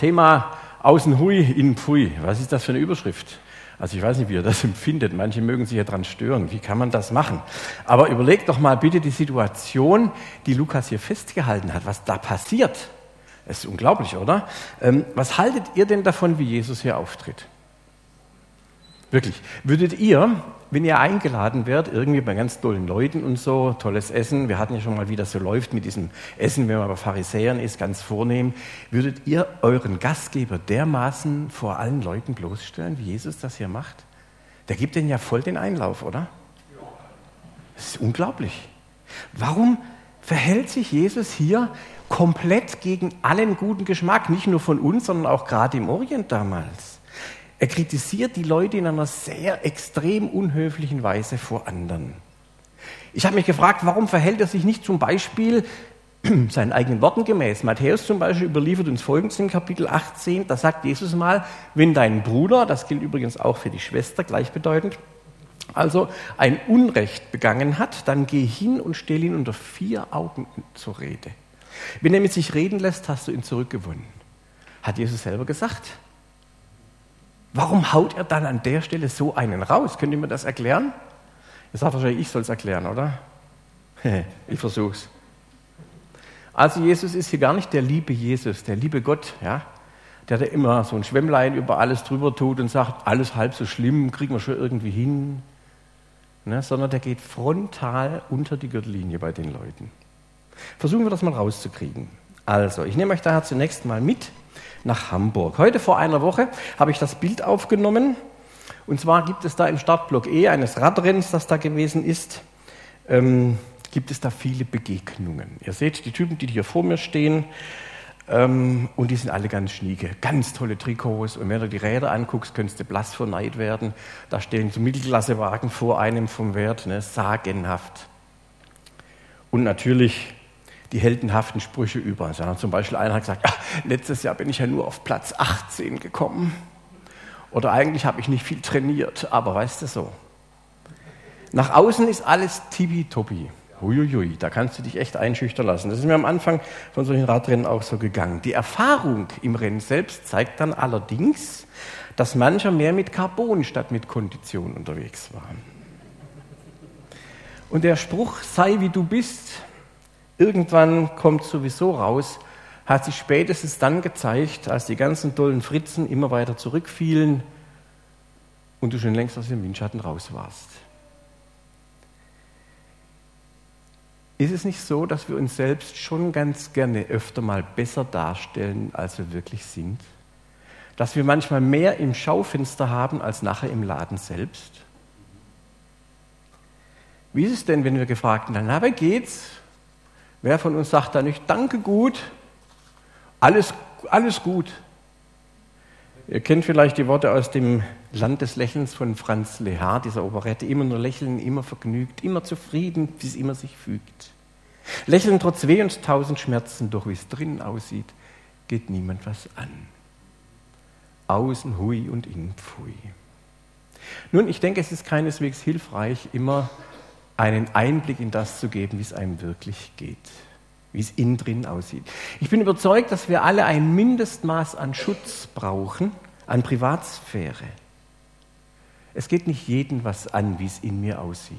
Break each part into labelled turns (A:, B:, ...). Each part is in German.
A: Thema Außen Hui, Innen Pfui. Was ist das für eine Überschrift? Also ich weiß nicht, wie ihr das empfindet. Manche mögen sich ja daran stören. Wie kann man das machen? Aber überlegt doch mal bitte die Situation, die Lukas hier festgehalten hat, was da passiert. Es ist unglaublich, oder? Ähm, was haltet ihr denn davon, wie Jesus hier auftritt? Wirklich. Würdet ihr, wenn ihr eingeladen werdet, irgendwie bei ganz tollen Leuten und so, tolles Essen, wir hatten ja schon mal, wie das so läuft mit diesem Essen, wenn man bei Pharisäern ist, ganz vornehm, würdet ihr euren Gastgeber dermaßen vor allen Leuten bloßstellen, wie Jesus das hier macht? Der gibt denen ja voll den Einlauf, oder? Das ist unglaublich. Warum verhält sich Jesus hier komplett gegen allen guten Geschmack, nicht nur von uns, sondern auch gerade im Orient damals? Er kritisiert die Leute in einer sehr extrem unhöflichen Weise vor anderen. Ich habe mich gefragt, warum verhält er sich nicht zum Beispiel seinen eigenen Worten gemäß? Matthäus zum Beispiel überliefert uns folgendes in Kapitel 18, da sagt Jesus mal, wenn dein Bruder, das gilt übrigens auch für die Schwester gleichbedeutend, also ein Unrecht begangen hat, dann geh hin und stell ihn unter vier Augen zur Rede. Wenn er mit sich reden lässt, hast du ihn zurückgewonnen. Hat Jesus selber gesagt. Warum haut er dann an der Stelle so einen raus? Könnt ihr mir das erklären? Ihr sagt wahrscheinlich, ich soll es erklären, oder? ich versuch's. Also Jesus ist hier gar nicht der liebe Jesus, der liebe Gott, ja, der da immer so ein Schwemmlein über alles drüber tut und sagt, alles halb so schlimm, kriegen wir schon irgendwie hin, ne, sondern der geht frontal unter die Gürtellinie bei den Leuten. Versuchen wir das mal rauszukriegen. Also, ich nehme euch daher zunächst mal mit nach Hamburg. Heute vor einer Woche habe ich das Bild aufgenommen. Und zwar gibt es da im Startblock E eines Radrenns, das da gewesen ist, ähm, gibt es da viele Begegnungen. Ihr seht die Typen, die hier vor mir stehen, ähm, und die sind alle ganz schnieke, ganz tolle Trikots. Und wenn du die Räder anguckst, könntest du blass vor Neid werden. Da stehen so Mittelklassewagen vor einem vom Wert, ne, sagenhaft. Und natürlich die heldenhaften Sprüche über. Zum Beispiel einer hat gesagt, ach, letztes Jahr bin ich ja nur auf Platz 18 gekommen. Oder eigentlich habe ich nicht viel trainiert, aber weißt du so. Nach außen ist alles tippitoppi. Huiuiui, da kannst du dich echt einschüchtern lassen. Das ist mir am Anfang von solchen Radrennen auch so gegangen. Die Erfahrung im Rennen selbst zeigt dann allerdings, dass mancher mehr mit Carbon statt mit Kondition unterwegs war. Und der Spruch, sei wie du bist, irgendwann kommt sowieso raus, hat sich spätestens dann gezeigt, als die ganzen tollen Fritzen immer weiter zurückfielen und du schon längst aus dem Windschatten raus warst. Ist es nicht so, dass wir uns selbst schon ganz gerne öfter mal besser darstellen, als wir wirklich sind? Dass wir manchmal mehr im Schaufenster haben als nachher im Laden selbst? Wie ist es denn, wenn wir gefragt werden, na, wie geht's? Wer von uns sagt da nicht, danke gut, alles, alles gut? Ihr kennt vielleicht die Worte aus dem Land des Lächelns von Franz Lehar, dieser Operette. Immer nur lächeln, immer vergnügt, immer zufrieden, wie es immer sich fügt. Lächeln trotz Weh und tausend Schmerzen, doch wie es drinnen aussieht, geht niemand was an. Außen hui und innen pfui. Nun, ich denke, es ist keineswegs hilfreich, immer einen Einblick in das zu geben, wie es einem wirklich geht, wie es innen drin aussieht. Ich bin überzeugt, dass wir alle ein Mindestmaß an Schutz brauchen, an Privatsphäre. Es geht nicht jedem was an, wie es in mir aussieht.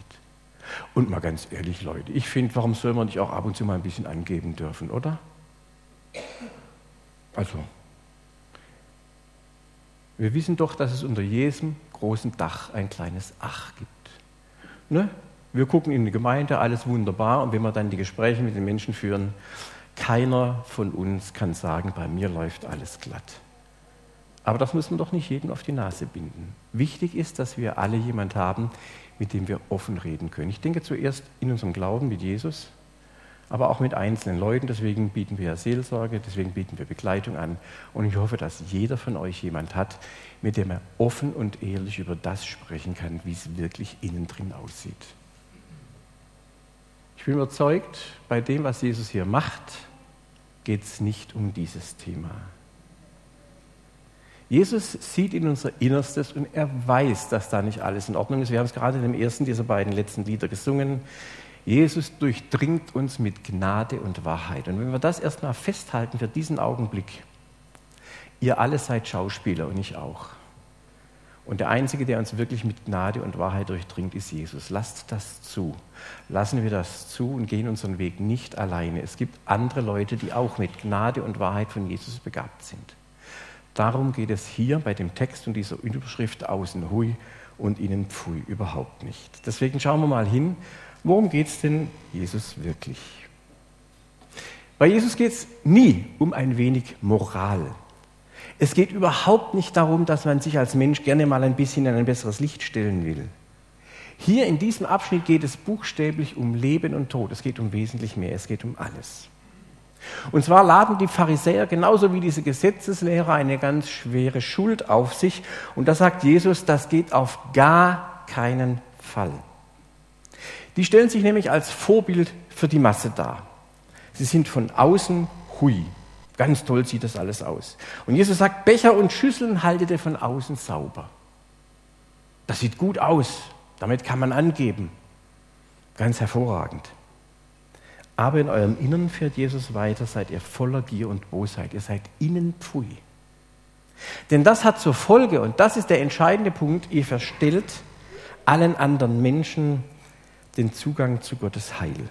A: Und mal ganz ehrlich, Leute, ich finde, warum soll man nicht auch ab und zu mal ein bisschen angeben dürfen, oder? Also, wir wissen doch, dass es unter jedem großen Dach ein kleines Ach gibt. Ne? Wir gucken in die Gemeinde, alles wunderbar, und wenn wir dann die Gespräche mit den Menschen führen, keiner von uns kann sagen, bei mir läuft alles glatt. Aber das müssen wir doch nicht jedem auf die Nase binden. Wichtig ist, dass wir alle jemand haben, mit dem wir offen reden können. Ich denke zuerst in unserem Glauben mit Jesus, aber auch mit einzelnen Leuten. Deswegen bieten wir Seelsorge, deswegen bieten wir Begleitung an. Und ich hoffe, dass jeder von euch jemand hat, mit dem er offen und ehrlich über das sprechen kann, wie es wirklich innen drin aussieht. Ich bin überzeugt, bei dem, was Jesus hier macht, geht es nicht um dieses Thema. Jesus sieht in unser Innerstes und er weiß, dass da nicht alles in Ordnung ist. Wir haben es gerade in dem ersten dieser beiden letzten Lieder gesungen. Jesus durchdringt uns mit Gnade und Wahrheit. Und wenn wir das erstmal festhalten für diesen Augenblick, ihr alle seid Schauspieler und ich auch. Und der Einzige, der uns wirklich mit Gnade und Wahrheit durchdringt, ist Jesus. Lasst das zu. Lassen wir das zu und gehen unseren Weg nicht alleine. Es gibt andere Leute, die auch mit Gnade und Wahrheit von Jesus begabt sind. Darum geht es hier bei dem Text und dieser Überschrift außen hui und innen pfui überhaupt nicht. Deswegen schauen wir mal hin, worum geht es denn Jesus wirklich? Bei Jesus geht es nie um ein wenig Moral. Es geht überhaupt nicht darum, dass man sich als Mensch gerne mal ein bisschen in ein besseres Licht stellen will. Hier in diesem Abschnitt geht es buchstäblich um Leben und Tod. Es geht um wesentlich mehr. Es geht um alles. Und zwar laden die Pharisäer genauso wie diese Gesetzeslehrer eine ganz schwere Schuld auf sich. Und da sagt Jesus, das geht auf gar keinen Fall. Die stellen sich nämlich als Vorbild für die Masse dar. Sie sind von außen hui. Ganz toll sieht das alles aus. Und Jesus sagt, Becher und Schüsseln haltet ihr von außen sauber. Das sieht gut aus. Damit kann man angeben. Ganz hervorragend. Aber in eurem Innern fährt Jesus weiter, seid ihr voller Gier und Bosheit. Ihr seid innen pfui. Denn das hat zur Folge, und das ist der entscheidende Punkt, ihr verstellt allen anderen Menschen den Zugang zu Gottes Heil.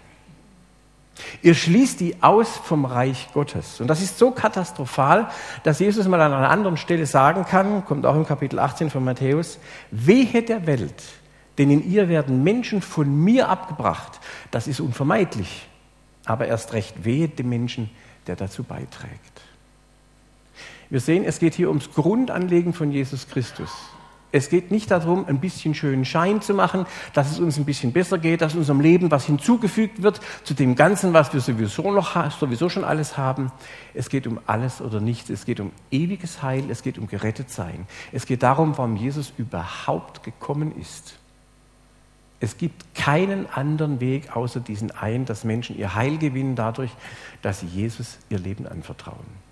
A: Ihr schließt die aus vom Reich Gottes. Und das ist so katastrophal, dass Jesus mal an einer anderen Stelle sagen kann, kommt auch im Kapitel 18 von Matthäus, wehe der Welt, denn in ihr werden Menschen von mir abgebracht. Das ist unvermeidlich aber erst recht wehe dem Menschen, der dazu beiträgt. Wir sehen, es geht hier ums Grundanlegen von Jesus Christus. Es geht nicht darum, ein bisschen schönen Schein zu machen, dass es uns ein bisschen besser geht, dass unserem Leben was hinzugefügt wird zu dem Ganzen, was wir sowieso noch sowieso schon alles haben. Es geht um alles oder nichts. Es geht um ewiges Heil. Es geht um gerettet sein. Es geht darum, warum Jesus überhaupt gekommen ist. Es gibt keinen anderen Weg außer diesen einen, dass Menschen ihr Heil gewinnen dadurch, dass sie Jesus ihr Leben anvertrauen.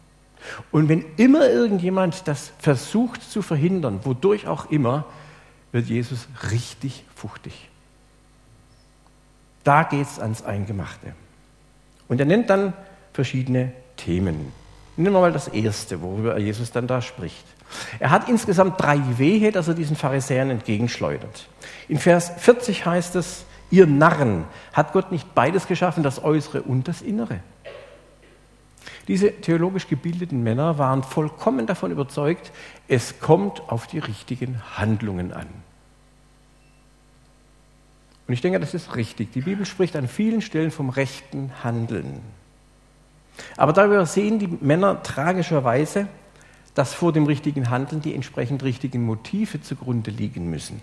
A: Und wenn immer irgendjemand das versucht zu verhindern, wodurch auch immer, wird Jesus richtig fuchtig. Da geht es ans Eingemachte. Und er nennt dann verschiedene Themen. Nehmen wir mal das erste, worüber Jesus dann da spricht. Er hat insgesamt drei Wehe, dass er diesen Pharisäern entgegenschleudert. In Vers 40 heißt es, ihr Narren, hat Gott nicht beides geschaffen, das Äußere und das Innere? Diese theologisch gebildeten Männer waren vollkommen davon überzeugt, es kommt auf die richtigen Handlungen an. Und ich denke, das ist richtig. Die Bibel spricht an vielen Stellen vom rechten Handeln. Aber darüber sehen die Männer tragischerweise, dass vor dem richtigen Handeln die entsprechend richtigen Motive zugrunde liegen müssen.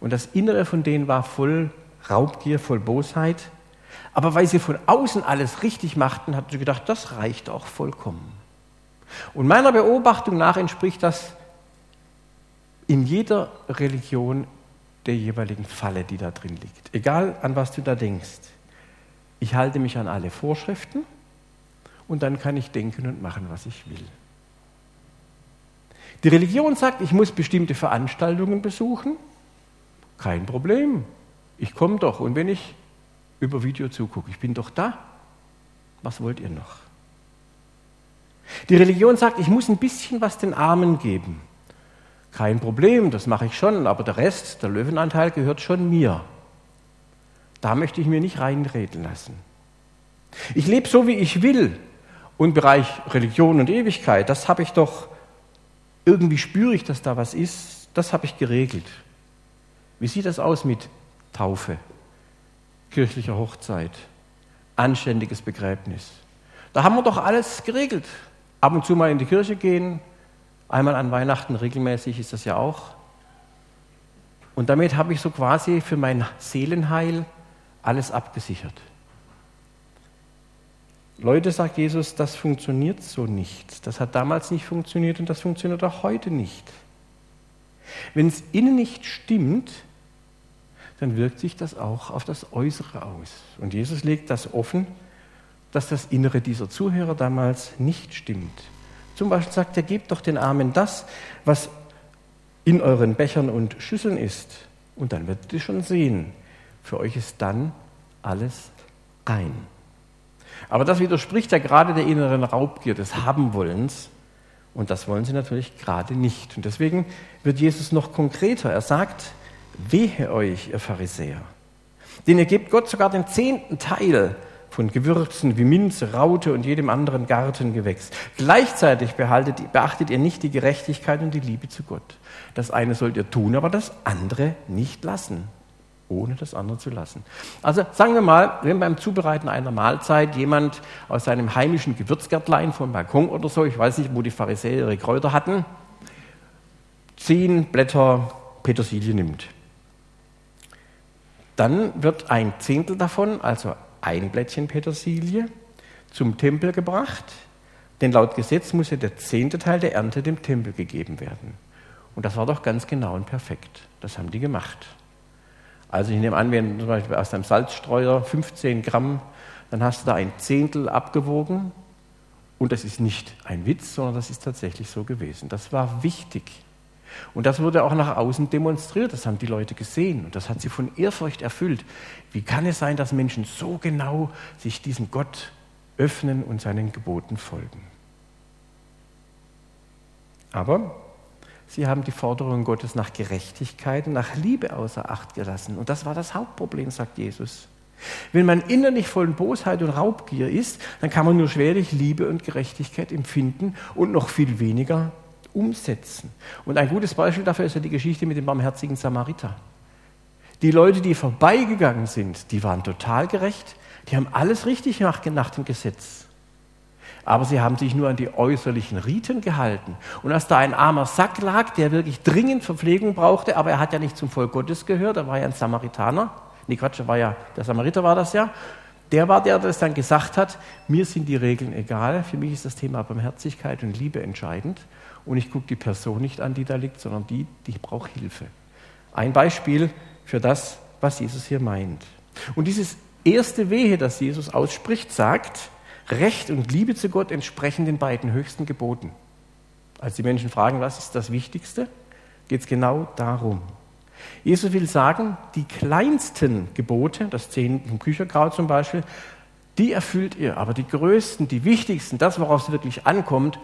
A: Und das Innere von denen war voll Raubgier, voll Bosheit. Aber weil sie von außen alles richtig machten, hatten sie gedacht, das reicht auch vollkommen. Und meiner Beobachtung nach entspricht das in jeder Religion der jeweiligen Falle, die da drin liegt. Egal an was du da denkst. Ich halte mich an alle Vorschriften und dann kann ich denken und machen, was ich will. Die Religion sagt, ich muss bestimmte Veranstaltungen besuchen. Kein Problem. Ich komme doch. Und wenn ich über Video zugucke, ich bin doch da. Was wollt ihr noch? Die Religion sagt, ich muss ein bisschen was den Armen geben. Kein Problem, das mache ich schon, aber der Rest, der Löwenanteil gehört schon mir. Da möchte ich mir nicht reinreden lassen. Ich lebe so, wie ich will. Und Bereich Religion und Ewigkeit, das habe ich doch, irgendwie spüre ich, dass da was ist, das habe ich geregelt. Wie sieht das aus mit Taufe, kirchlicher Hochzeit, anständiges Begräbnis? Da haben wir doch alles geregelt. Ab und zu mal in die Kirche gehen, einmal an Weihnachten regelmäßig ist das ja auch. Und damit habe ich so quasi für mein Seelenheil alles abgesichert. Leute, sagt Jesus, das funktioniert so nicht. Das hat damals nicht funktioniert und das funktioniert auch heute nicht. Wenn es innen nicht stimmt, dann wirkt sich das auch auf das Äußere aus. Und Jesus legt das offen, dass das Innere dieser Zuhörer damals nicht stimmt. Zum Beispiel sagt er, gebt doch den Armen das, was in euren Bechern und Schüsseln ist. Und dann werdet ihr schon sehen, für euch ist dann alles rein. Aber das widerspricht ja gerade der inneren Raubgier des Habenwollens. Und das wollen sie natürlich gerade nicht. Und deswegen wird Jesus noch konkreter. Er sagt, wehe euch, ihr Pharisäer. Denn ihr gebt Gott sogar den zehnten Teil von Gewürzen wie Minze, Raute und jedem anderen Gartengewächs. Gleichzeitig behaltet, beachtet ihr nicht die Gerechtigkeit und die Liebe zu Gott. Das eine sollt ihr tun, aber das andere nicht lassen ohne das andere zu lassen. Also sagen wir mal, wenn beim Zubereiten einer Mahlzeit jemand aus seinem heimischen Gewürzgärtlein vom Balkon oder so, ich weiß nicht, wo die Pharisäer ihre Kräuter hatten, zehn Blätter Petersilie nimmt. Dann wird ein Zehntel davon, also ein Blättchen Petersilie, zum Tempel gebracht, denn laut Gesetz muss ja der zehnte Teil der Ernte dem Tempel gegeben werden. Und das war doch ganz genau und perfekt. Das haben die gemacht. Also ich nehme an, wenn zum Beispiel aus einem Salzstreuer 15 Gramm, dann hast du da ein Zehntel abgewogen. Und das ist nicht ein Witz, sondern das ist tatsächlich so gewesen. Das war wichtig. Und das wurde auch nach außen demonstriert. Das haben die Leute gesehen. Und das hat sie von Ehrfurcht erfüllt. Wie kann es sein, dass Menschen so genau sich diesem Gott öffnen und seinen Geboten folgen? Aber Sie haben die Forderungen Gottes nach Gerechtigkeit und nach Liebe außer Acht gelassen. Und das war das Hauptproblem, sagt Jesus. Wenn man innerlich voll Bosheit und Raubgier ist, dann kann man nur schwerlich Liebe und Gerechtigkeit empfinden und noch viel weniger umsetzen. Und ein gutes Beispiel dafür ist ja die Geschichte mit dem barmherzigen Samariter. Die Leute, die vorbeigegangen sind, die waren total gerecht, die haben alles richtig gemacht nach dem Gesetz aber sie haben sich nur an die äußerlichen Riten gehalten. Und als da ein armer Sack lag, der wirklich dringend Verpflegung brauchte, aber er hat ja nicht zum Volk Gottes gehört, er war ja ein Samaritaner, nee Quatsch, war ja, der Samariter war das ja, der war der, der das dann gesagt hat, mir sind die Regeln egal, für mich ist das Thema Barmherzigkeit und Liebe entscheidend und ich gucke die Person nicht an, die da liegt, sondern die, die braucht Hilfe. Ein Beispiel für das, was Jesus hier meint. Und dieses erste Wehe, das Jesus ausspricht, sagt, Recht und Liebe zu Gott entsprechen den beiden höchsten Geboten. Als die Menschen fragen, was ist das Wichtigste, geht es genau darum. Jesus will sagen, die kleinsten Gebote, das Zehn vom Kücherkraut zum Beispiel, die erfüllt ihr, aber die größten, die wichtigsten, das, worauf es wirklich ankommt,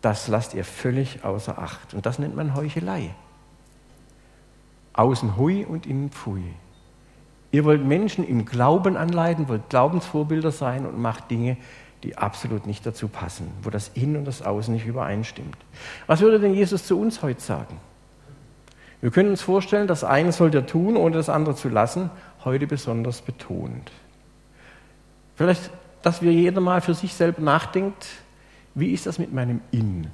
A: das lasst ihr völlig außer Acht. Und das nennt man Heuchelei. Außen hui und innen pfui. Ihr wollt Menschen im Glauben anleiten, wollt Glaubensvorbilder sein und macht Dinge, die absolut nicht dazu passen, wo das Innen und das Außen nicht übereinstimmt. Was würde denn Jesus zu uns heute sagen? Wir können uns vorstellen, das eine sollt ihr tun, ohne das andere zu lassen, heute besonders betont. Vielleicht, dass wir jeder mal für sich selber nachdenkt, wie ist das mit meinem Innen?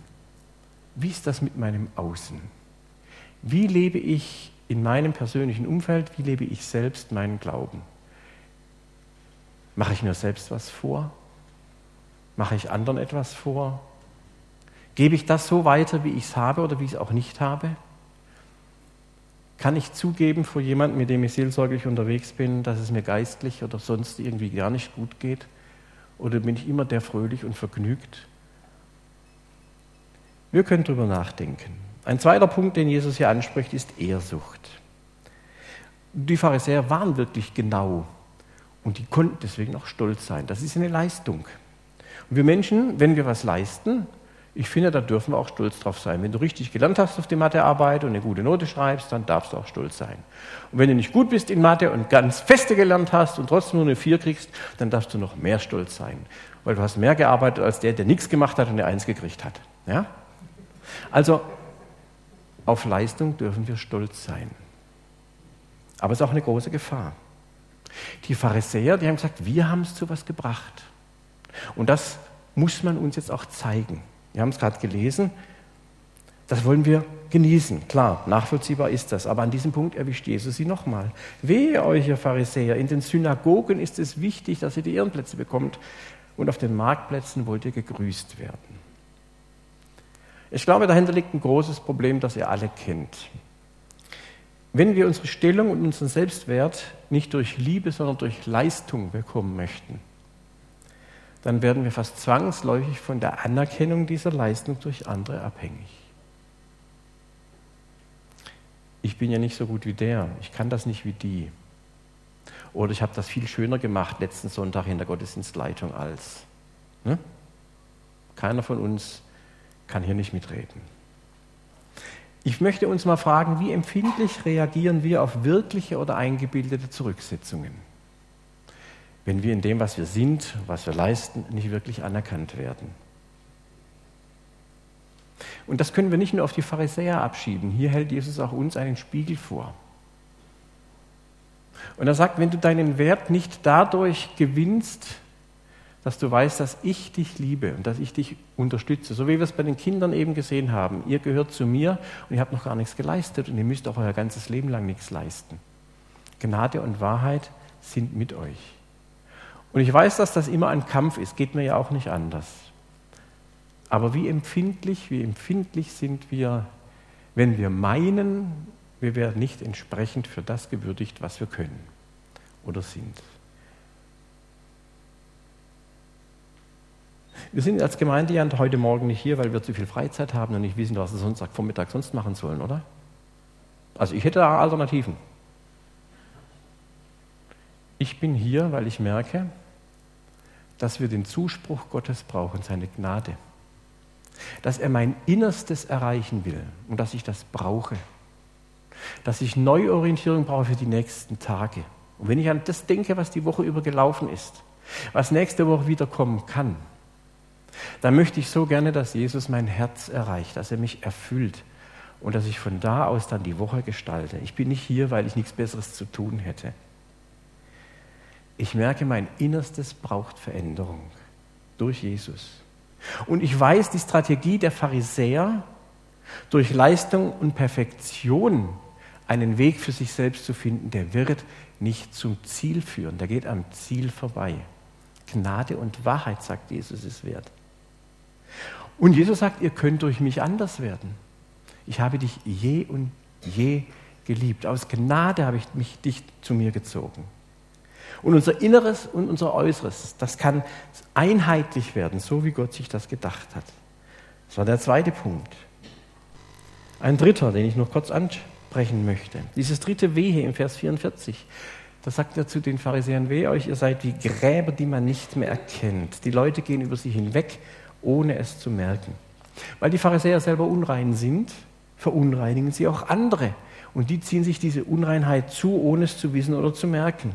A: Wie ist das mit meinem Außen? Wie lebe ich in meinem persönlichen Umfeld, wie lebe ich selbst meinen Glauben? Mache ich mir selbst was vor? Mache ich anderen etwas vor? Gebe ich das so weiter, wie ich es habe oder wie ich es auch nicht habe? Kann ich zugeben vor jemandem, mit dem ich seelsorglich unterwegs bin, dass es mir geistlich oder sonst irgendwie gar nicht gut geht? Oder bin ich immer der fröhlich und vergnügt? Wir können darüber nachdenken. Ein zweiter Punkt, den Jesus hier anspricht, ist Ehrsucht. Die Pharisäer waren wirklich genau und die konnten deswegen auch stolz sein. Das ist eine Leistung. Und wir Menschen, wenn wir was leisten, ich finde, da dürfen wir auch stolz drauf sein. Wenn du richtig gelernt hast auf die Mathearbeit und eine gute Note schreibst, dann darfst du auch stolz sein. Und wenn du nicht gut bist in Mathe und ganz feste gelernt hast und trotzdem nur eine 4 kriegst, dann darfst du noch mehr stolz sein. Weil du hast mehr gearbeitet als der, der nichts gemacht hat und eine 1 gekriegt hat. Ja? Also auf Leistung dürfen wir stolz sein. Aber es ist auch eine große Gefahr. Die Pharisäer, die haben gesagt, wir haben es zu was gebracht. Und das muss man uns jetzt auch zeigen. Wir haben es gerade gelesen. Das wollen wir genießen. Klar, nachvollziehbar ist das. Aber an diesem Punkt erwischt Jesus sie nochmal. Wehe euch, ihr Pharisäer. In den Synagogen ist es wichtig, dass ihr die Ehrenplätze bekommt. Und auf den Marktplätzen wollt ihr gegrüßt werden. Ich glaube, dahinter liegt ein großes Problem, das ihr alle kennt. Wenn wir unsere Stellung und unseren Selbstwert nicht durch Liebe, sondern durch Leistung bekommen möchten, dann werden wir fast zwangsläufig von der Anerkennung dieser Leistung durch andere abhängig. Ich bin ja nicht so gut wie der, ich kann das nicht wie die. Oder ich habe das viel schöner gemacht letzten Sonntag in der Gottesdienstleitung als. Ne? Keiner von uns kann hier nicht mitreden. Ich möchte uns mal fragen, wie empfindlich reagieren wir auf wirkliche oder eingebildete Zurücksetzungen, wenn wir in dem, was wir sind, was wir leisten, nicht wirklich anerkannt werden. Und das können wir nicht nur auf die Pharisäer abschieben. Hier hält Jesus auch uns einen Spiegel vor. Und er sagt, wenn du deinen Wert nicht dadurch gewinnst, dass du weißt, dass ich dich liebe und dass ich dich unterstütze. So wie wir es bei den Kindern eben gesehen haben. Ihr gehört zu mir und ihr habt noch gar nichts geleistet und ihr müsst auch euer ganzes Leben lang nichts leisten. Gnade und Wahrheit sind mit euch. Und ich weiß, dass das immer ein Kampf ist, geht mir ja auch nicht anders. Aber wie empfindlich, wie empfindlich sind wir, wenn wir meinen, wir werden nicht entsprechend für das gewürdigt, was wir können oder sind. Wir sind als Gemeinde ja heute Morgen nicht hier, weil wir zu viel Freizeit haben und nicht wissen, was wir Sonntagvormittag sonst machen sollen, oder? Also ich hätte da Alternativen. Ich bin hier, weil ich merke, dass wir den Zuspruch Gottes brauchen, seine Gnade. Dass er mein Innerstes erreichen will und dass ich das brauche. Dass ich Neuorientierung brauche für die nächsten Tage. Und wenn ich an das denke, was die Woche über gelaufen ist, was nächste Woche wieder kommen kann, dann möchte ich so gerne, dass Jesus mein Herz erreicht, dass er mich erfüllt und dass ich von da aus dann die Woche gestalte. Ich bin nicht hier, weil ich nichts Besseres zu tun hätte. Ich merke, mein Innerstes braucht Veränderung durch Jesus. Und ich weiß, die Strategie der Pharisäer, durch Leistung und Perfektion einen Weg für sich selbst zu finden, der wird nicht zum Ziel führen, der geht am Ziel vorbei. Gnade und Wahrheit, sagt Jesus, ist wert. Und Jesus sagt, ihr könnt durch mich anders werden. Ich habe dich je und je geliebt. Aus Gnade habe ich mich dich zu mir gezogen. Und unser Inneres und unser Äußeres, das kann einheitlich werden, so wie Gott sich das gedacht hat. Das war der zweite Punkt. Ein dritter, den ich noch kurz ansprechen möchte. Dieses dritte Wehe im Vers 44. Da sagt er zu den Pharisäern, weh euch, ihr seid wie Gräber, die man nicht mehr erkennt. Die Leute gehen über sie hinweg ohne es zu merken. Weil die Pharisäer selber unrein sind, verunreinigen sie auch andere. Und die ziehen sich diese Unreinheit zu, ohne es zu wissen oder zu merken.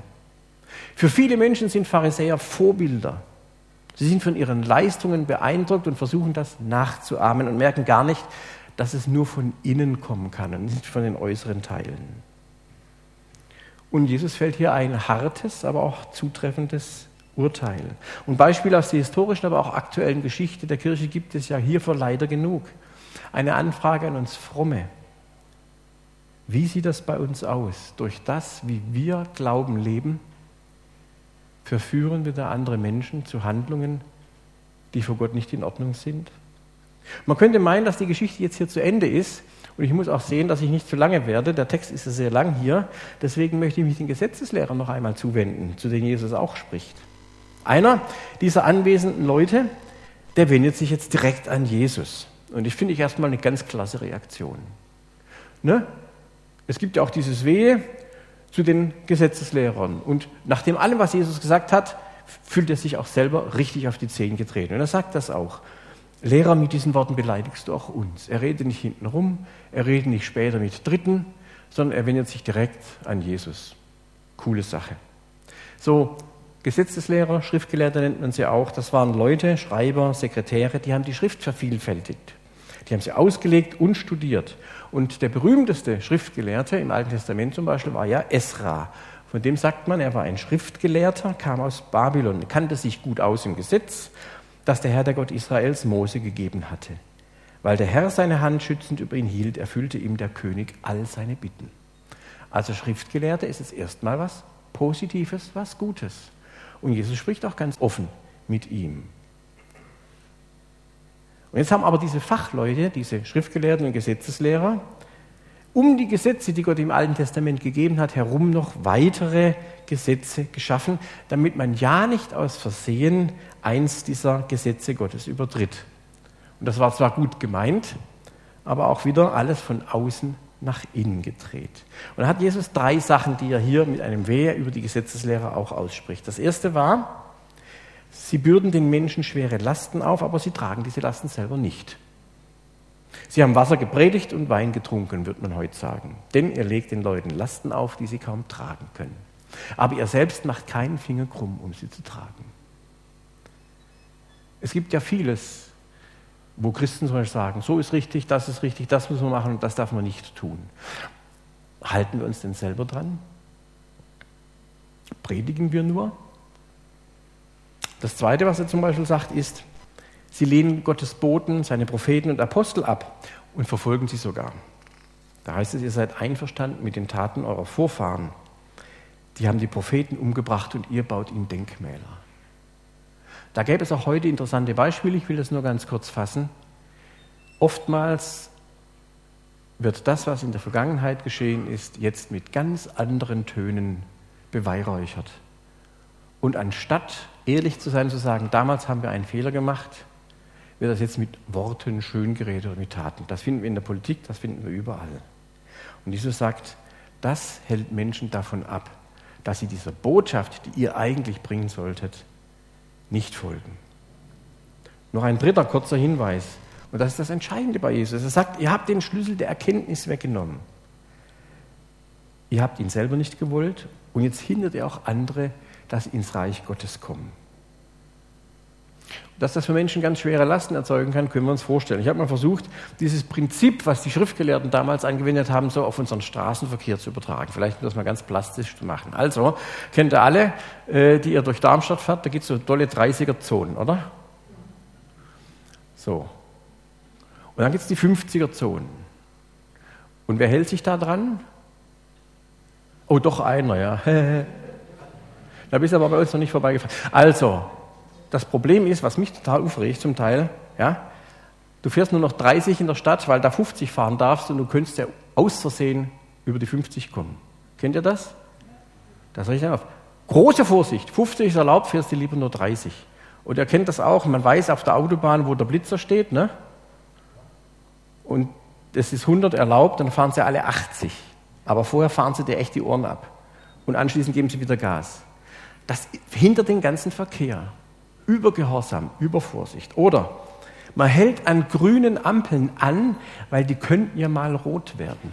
A: Für viele Menschen sind Pharisäer Vorbilder. Sie sind von ihren Leistungen beeindruckt und versuchen das nachzuahmen und merken gar nicht, dass es nur von innen kommen kann und nicht von den äußeren Teilen. Und Jesus fällt hier ein hartes, aber auch zutreffendes Urteil. Und Beispiele aus der historischen, aber auch aktuellen Geschichte der Kirche gibt es ja hiervor leider genug. Eine Anfrage an uns Fromme. Wie sieht das bei uns aus? Durch das, wie wir Glauben leben, verführen wir da andere Menschen zu Handlungen, die vor Gott nicht in Ordnung sind? Man könnte meinen, dass die Geschichte jetzt hier zu Ende ist. Und ich muss auch sehen, dass ich nicht zu lange werde. Der Text ist ja sehr lang hier. Deswegen möchte ich mich den Gesetzeslehrern noch einmal zuwenden, zu denen Jesus auch spricht. Einer dieser anwesenden Leute, der wendet sich jetzt direkt an Jesus. Und ich finde ich erstmal eine ganz klasse Reaktion. Ne? Es gibt ja auch dieses Wehe zu den Gesetzeslehrern. Und nach dem allem, was Jesus gesagt hat, fühlt er sich auch selber richtig auf die Zehen getreten. Und er sagt das auch. Lehrer, mit diesen Worten beleidigst du auch uns. Er redet nicht hinten rum, er redet nicht später mit Dritten, sondern er wendet sich direkt an Jesus. Coole Sache. So, Gesetzeslehrer, Schriftgelehrte nennt man sie auch, das waren Leute, Schreiber, Sekretäre, die haben die Schrift vervielfältigt. Die haben sie ausgelegt und studiert. Und der berühmteste Schriftgelehrte im Alten Testament zum Beispiel war ja Esra. Von dem sagt man, er war ein Schriftgelehrter, kam aus Babylon, kannte sich gut aus im Gesetz, das der Herr, der Gott Israels, Mose gegeben hatte. Weil der Herr seine Hand schützend über ihn hielt, erfüllte ihm der König all seine Bitten. Also Schriftgelehrte ist es erstmal was Positives, was Gutes. Und Jesus spricht auch ganz offen mit ihm. Und jetzt haben aber diese Fachleute, diese Schriftgelehrten und Gesetzeslehrer, um die Gesetze, die Gott im Alten Testament gegeben hat, herum noch weitere Gesetze geschaffen, damit man ja nicht aus Versehen eins dieser Gesetze Gottes übertritt. Und das war zwar gut gemeint, aber auch wieder alles von außen nach innen gedreht. Und da hat Jesus drei Sachen, die er hier mit einem Wehe über die Gesetzeslehrer auch ausspricht. Das erste war, sie bürden den Menschen schwere Lasten auf, aber sie tragen diese Lasten selber nicht. Sie haben Wasser gepredigt und Wein getrunken, wird man heute sagen. Denn ihr legt den Leuten Lasten auf, die sie kaum tragen können. Aber ihr selbst macht keinen Finger krumm, um sie zu tragen. Es gibt ja vieles, wo Christen zum Beispiel sagen, so ist richtig, das ist richtig, das müssen wir machen und das darf man nicht tun. Halten wir uns denn selber dran? Predigen wir nur? Das Zweite, was er zum Beispiel sagt, ist, sie lehnen Gottes Boten, seine Propheten und Apostel ab und verfolgen sie sogar. Da heißt es, ihr seid einverstanden mit den Taten eurer Vorfahren. Die haben die Propheten umgebracht und ihr baut ihnen Denkmäler. Da gäbe es auch heute interessante Beispiele, ich will das nur ganz kurz fassen. Oftmals wird das, was in der Vergangenheit geschehen ist, jetzt mit ganz anderen Tönen beweihräuchert. Und anstatt ehrlich zu sein, zu sagen, damals haben wir einen Fehler gemacht, wird das jetzt mit Worten schön geredet oder mit Taten. Das finden wir in der Politik, das finden wir überall. Und Jesus sagt, das hält Menschen davon ab, dass sie dieser Botschaft, die ihr eigentlich bringen solltet, nicht folgen. Noch ein dritter kurzer Hinweis, und das ist das Entscheidende bei Jesus. Er sagt, ihr habt den Schlüssel der Erkenntnis weggenommen. Ihr habt ihn selber nicht gewollt und jetzt hindert ihr auch andere, dass sie ins Reich Gottes kommen. Dass das für Menschen ganz schwere Lasten erzeugen kann, können wir uns vorstellen. Ich habe mal versucht, dieses Prinzip, was die Schriftgelehrten damals angewendet haben, so auf unseren Straßenverkehr zu übertragen. Vielleicht um das mal ganz plastisch zu machen. Also, kennt ihr alle, äh, die ihr durch Darmstadt fährt, da gibt es so tolle 30er-Zonen, oder? So. Und dann gibt es die 50er-Zonen. Und wer hält sich da dran? Oh, doch einer, ja. da bist du aber bei uns noch nicht vorbeigefahren. Also, das Problem ist, was mich total aufregt zum Teil, ja, du fährst nur noch 30 in der Stadt, weil da 50 fahren darfst und du könntest ja aus Versehen über die 50 kommen. Kennt ihr das? Das riecht auf. Große Vorsicht, 50 ist erlaubt, fährst du lieber nur 30. Und ihr kennt das auch, man weiß auf der Autobahn, wo der Blitzer steht, ne? Und es ist 100 erlaubt, dann fahren sie alle 80. Aber vorher fahren sie dir echt die Ohren ab. Und anschließend geben sie wieder Gas. Das hindert den ganzen Verkehr. Übergehorsam, Übervorsicht. Oder man hält an grünen Ampeln an, weil die könnten ja mal rot werden.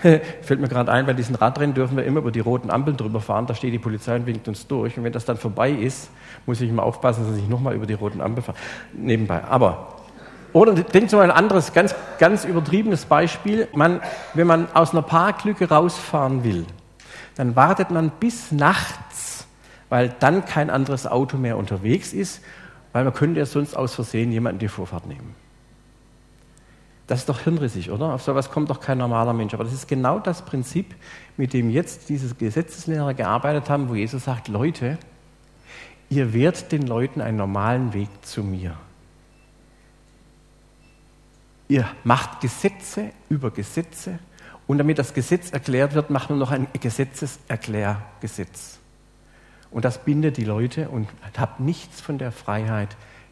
A: Fällt mir gerade ein, bei diesen Radrennen dürfen wir immer über die roten Ampeln drüber fahren. Da steht die Polizei und winkt uns durch. Und wenn das dann vorbei ist, muss ich mal aufpassen, dass ich nochmal über die roten Ampeln fahre. Nebenbei. Aber, oder denkt mal ein anderes, ganz, ganz übertriebenes Beispiel. Man, wenn man aus einer Parklücke rausfahren will, dann wartet man bis nachts, weil dann kein anderes Auto mehr unterwegs ist, weil man könnte ja sonst aus Versehen jemanden die Vorfahrt nehmen. Das ist doch hirnrissig, oder? Auf sowas kommt doch kein normaler Mensch. Aber das ist genau das Prinzip, mit dem jetzt diese Gesetzeslehrer gearbeitet haben, wo Jesus sagt, Leute, ihr wehrt den Leuten einen normalen Weg zu mir. Ihr macht Gesetze über Gesetze und damit das Gesetz erklärt wird, macht man noch ein Gesetzeserklärgesetz. Und das bindet die Leute und hat nichts von der Freiheit,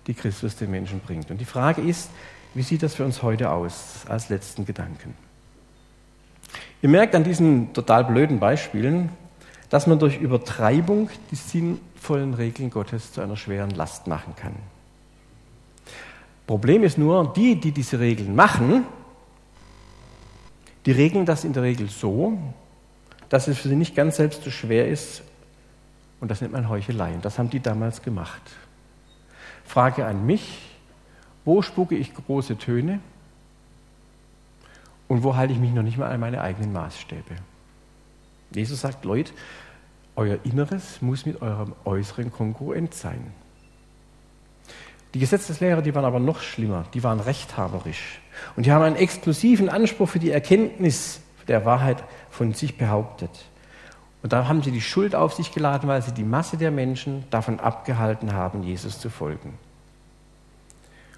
A: die Christus den Menschen bringt. Und die Frage ist, wie sieht das für uns heute aus, als letzten Gedanken? Ihr merkt an diesen total blöden Beispielen, dass man durch Übertreibung die sinnvollen Regeln Gottes zu einer schweren Last machen kann. Problem ist nur, die, die diese Regeln machen, die regeln das in der Regel so, dass es für sie nicht ganz selbst so schwer ist. Und das nennt man Heuchelei. Und das haben die damals gemacht. Frage an mich, wo spucke ich große Töne und wo halte ich mich noch nicht mal an meine eigenen Maßstäbe? Jesus sagt, Leute, euer Inneres muss mit eurem Äußeren kongruent sein. Die Gesetzeslehrer, die waren aber noch schlimmer, die waren rechthaberisch. Und die haben einen exklusiven Anspruch für die Erkenntnis der Wahrheit von sich behauptet. Und da haben sie die Schuld auf sich geladen, weil sie die Masse der Menschen davon abgehalten haben, Jesus zu folgen.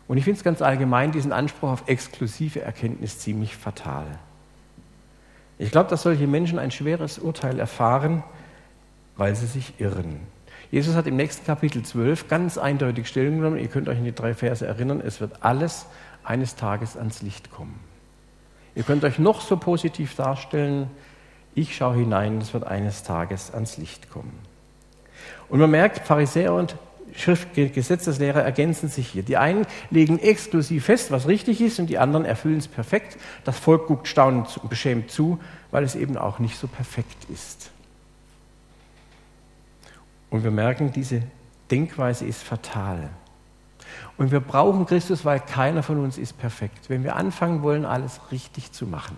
A: Und ich finde es ganz allgemein, diesen Anspruch auf exklusive Erkenntnis ziemlich fatal. Ich glaube, dass solche Menschen ein schweres Urteil erfahren, weil sie sich irren. Jesus hat im nächsten Kapitel 12 ganz eindeutig Stellung genommen. Ihr könnt euch in die drei Verse erinnern. Es wird alles eines Tages ans Licht kommen. Ihr könnt euch noch so positiv darstellen. Ich schaue hinein, es wird eines Tages ans Licht kommen. Und man merkt, Pharisäer und Schriftgesetzeslehrer ergänzen sich hier. Die einen legen exklusiv fest, was richtig ist, und die anderen erfüllen es perfekt. Das Volk guckt staunend und beschämt zu, weil es eben auch nicht so perfekt ist. Und wir merken, diese Denkweise ist fatal. Und wir brauchen Christus, weil keiner von uns ist perfekt. Wenn wir anfangen wollen, alles richtig zu machen,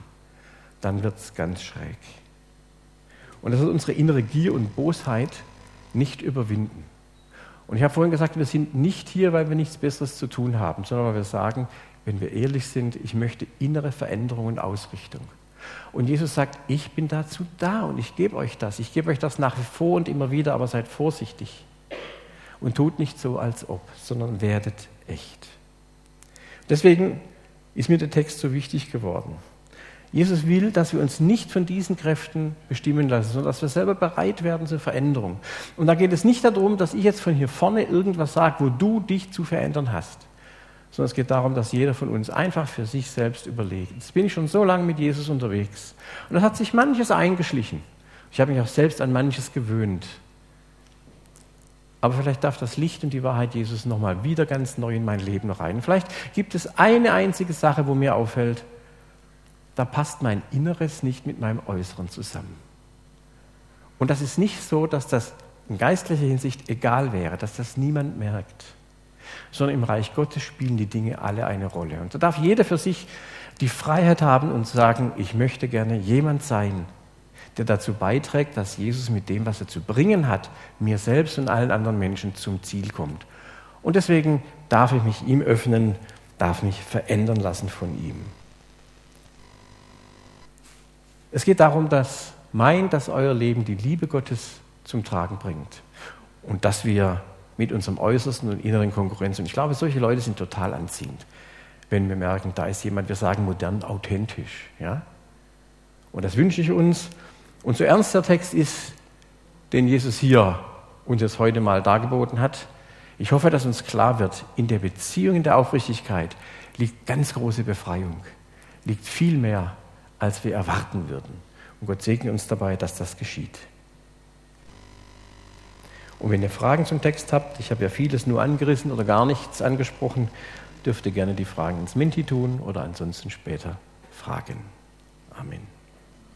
A: dann wird es ganz schräg. Und das wird unsere innere Gier und Bosheit nicht überwinden. Und ich habe vorhin gesagt, wir sind nicht hier, weil wir nichts Besseres zu tun haben, sondern weil wir sagen, wenn wir ehrlich sind, ich möchte innere Veränderung und Ausrichtung. Und Jesus sagt, ich bin dazu da und ich gebe euch das. Ich gebe euch das nach wie vor und immer wieder, aber seid vorsichtig. Und tut nicht so, als ob, sondern werdet echt. Deswegen ist mir der Text so wichtig geworden. Jesus will, dass wir uns nicht von diesen Kräften bestimmen lassen, sondern dass wir selber bereit werden zur Veränderung. Und da geht es nicht darum, dass ich jetzt von hier vorne irgendwas sage, wo du dich zu verändern hast, sondern es geht darum, dass jeder von uns einfach für sich selbst überlegt. Jetzt bin ich schon so lange mit Jesus unterwegs und es hat sich manches eingeschlichen. Ich habe mich auch selbst an manches gewöhnt. Aber vielleicht darf das Licht und die Wahrheit Jesus nochmal wieder ganz neu in mein Leben rein. Vielleicht gibt es eine einzige Sache, wo mir auffällt, da passt mein Inneres nicht mit meinem Äußeren zusammen. Und das ist nicht so, dass das in geistlicher Hinsicht egal wäre, dass das niemand merkt, sondern im Reich Gottes spielen die Dinge alle eine Rolle. Und da darf jeder für sich die Freiheit haben und sagen, ich möchte gerne jemand sein, der dazu beiträgt, dass Jesus mit dem, was er zu bringen hat, mir selbst und allen anderen Menschen zum Ziel kommt. Und deswegen darf ich mich ihm öffnen, darf mich verändern lassen von ihm. Es geht darum, dass mein, dass euer Leben die Liebe Gottes zum Tragen bringt und dass wir mit unserem äußersten und inneren Konkurrenz, und ich glaube, solche Leute sind total anziehend, wenn wir merken, da ist jemand, wir sagen modern, authentisch. Ja? Und das wünsche ich uns und so ernst der Text ist, den Jesus hier uns jetzt heute mal dargeboten hat, ich hoffe, dass uns klar wird, in der Beziehung, in der Aufrichtigkeit liegt ganz große Befreiung, liegt viel mehr, als wir erwarten würden. Und Gott segne uns dabei, dass das geschieht. Und wenn ihr Fragen zum Text habt, ich habe ja vieles nur angerissen oder gar nichts angesprochen, dürft ihr gerne die Fragen ins Minti tun oder ansonsten später fragen. Amen.